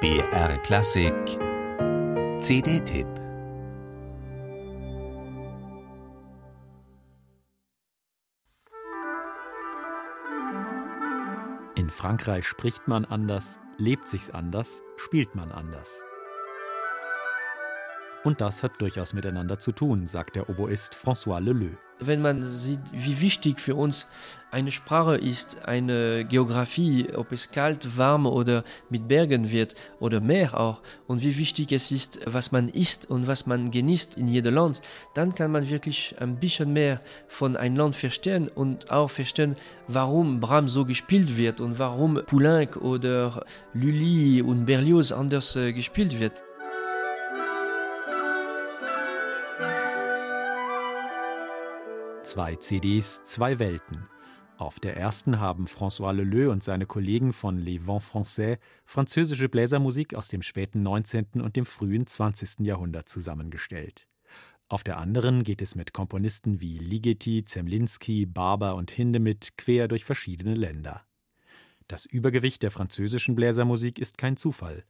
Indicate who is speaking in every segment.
Speaker 1: BR Klassik CD-Tipp
Speaker 2: In Frankreich spricht man anders, lebt sich's anders, spielt man anders. Und das hat durchaus miteinander zu tun, sagt der Oboist François Leleu.
Speaker 3: Wenn man sieht, wie wichtig für uns eine Sprache ist, eine Geografie, ob es kalt, warm oder mit Bergen wird oder Meer auch, und wie wichtig es ist, was man isst und was man genießt in jedem Land, dann kann man wirklich ein bisschen mehr von einem Land verstehen und auch verstehen, warum Brahms so gespielt wird und warum Poulenc oder Lully und Berlioz anders äh, gespielt wird.
Speaker 2: Zwei CDs, zwei Welten. Auf der ersten haben François Leleu und seine Kollegen von Les Vents Français französische Bläsermusik aus dem späten 19. und dem frühen 20. Jahrhundert zusammengestellt. Auf der anderen geht es mit Komponisten wie Ligeti, Zemlinski, Barber und Hindemith quer durch verschiedene Länder. Das Übergewicht der französischen Bläsermusik ist kein Zufall.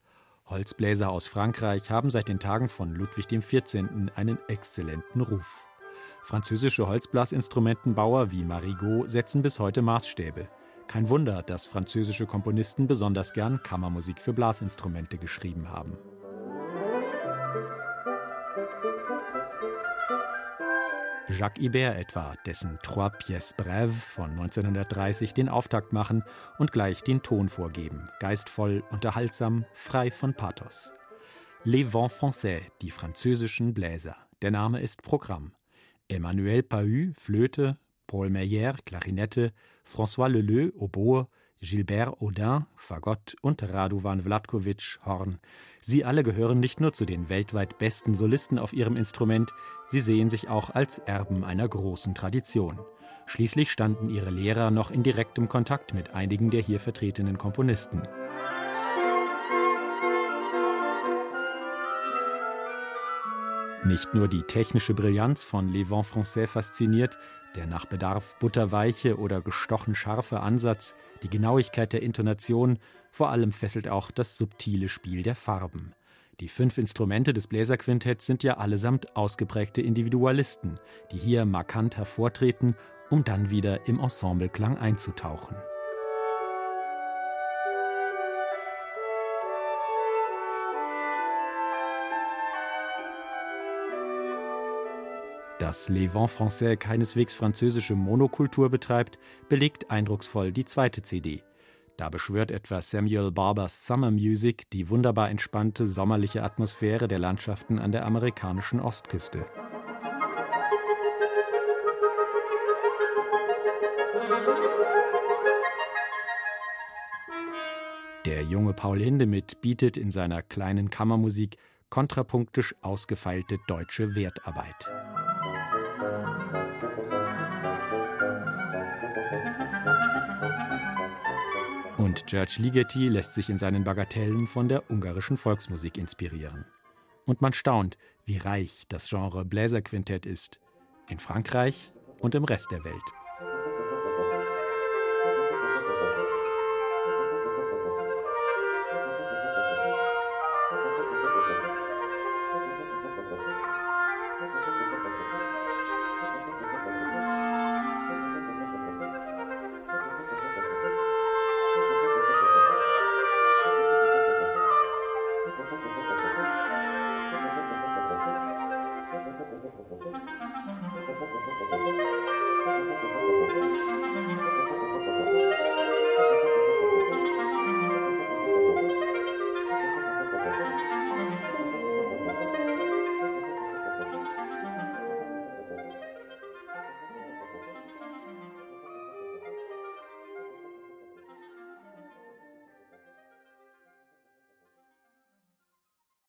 Speaker 2: Holzbläser aus Frankreich haben seit den Tagen von Ludwig XIV. einen exzellenten Ruf. Französische Holzblasinstrumentenbauer wie Marigot setzen bis heute Maßstäbe. Kein Wunder, dass französische Komponisten besonders gern Kammermusik für Blasinstrumente geschrieben haben. Jacques Ibert etwa, dessen Trois Pièces Brèves von 1930 den Auftakt machen und gleich den Ton vorgeben, geistvoll, unterhaltsam, frei von Pathos. Les Vents Français, die französischen Bläser. Der Name ist Programm. Emmanuel Pahü, Flöte, Paul Meyer, Klarinette, François Leleu, Oboe, Gilbert Audin, Fagott und Radovan Vlatkovic, Horn. Sie alle gehören nicht nur zu den weltweit besten Solisten auf ihrem Instrument, sie sehen sich auch als Erben einer großen Tradition. Schließlich standen ihre Lehrer noch in direktem Kontakt mit einigen der hier vertretenen Komponisten. Nicht nur die technische Brillanz von Les Vents Français fasziniert, der nach Bedarf butterweiche oder gestochen scharfe Ansatz, die Genauigkeit der Intonation, vor allem fesselt auch das subtile Spiel der Farben. Die fünf Instrumente des Bläserquintetts sind ja allesamt ausgeprägte Individualisten, die hier markant hervortreten, um dann wieder im Ensembleklang einzutauchen. Dass Les Vents Français keineswegs französische Monokultur betreibt, belegt eindrucksvoll die zweite CD. Da beschwört etwa Samuel Barbers Summer Music die wunderbar entspannte sommerliche Atmosphäre der Landschaften an der amerikanischen Ostküste. Der junge Paul Hindemith bietet in seiner kleinen Kammermusik kontrapunktisch ausgefeilte deutsche Wertarbeit. Und George Ligeti lässt sich in seinen Bagatellen von der ungarischen Volksmusik inspirieren. Und man staunt, wie reich das Genre Bläserquintett ist, in Frankreich und im Rest der Welt.